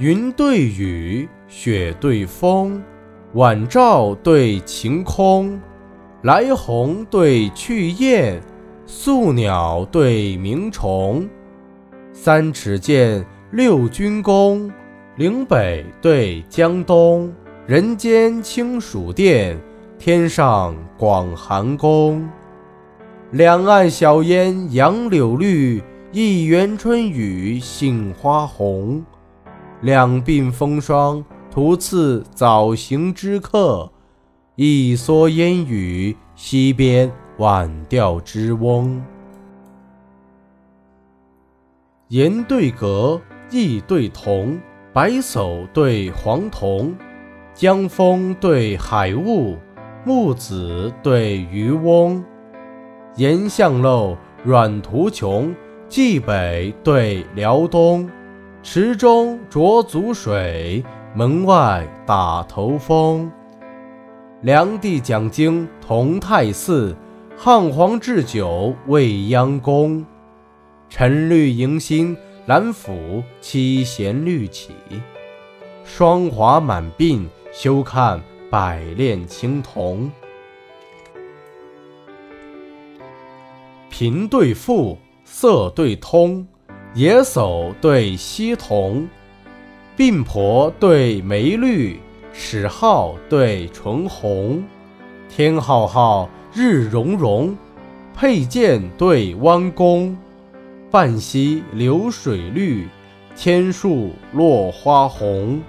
云对雨，雪对风，晚照对晴空，来鸿对去雁，宿鸟对鸣虫。三尺剑，六钧弓，岭北对江东。人间清暑殿，天上广寒宫。两岸晓烟杨柳绿，一园春雨杏花红。两鬓风霜徒次早行之客，一蓑烟雨溪边晚钓之翁。言对格，意对同，白叟对黄童。江风对海雾，木子对渔翁，岩巷陋，阮途穷，蓟北对辽东，池中濯足水，门外打头风。梁帝讲经同泰寺，汉皇置酒未央宫。晨绿迎新，兰府七弦绿起，霜华满鬓。休看百炼青铜，贫对富，色对通，野叟对溪童，鬓婆对眉绿，齿皓对唇红。天浩浩，日融融，佩剑对弯弓。半溪流水绿，千树落花红。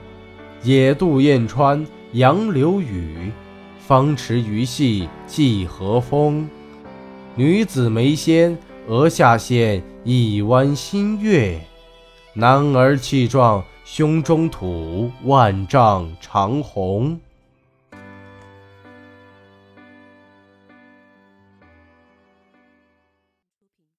野渡燕穿杨柳雨，方池鱼戏寄和风。女子眉纤，额下现一弯新月；男儿气壮，胸中吐万丈长虹。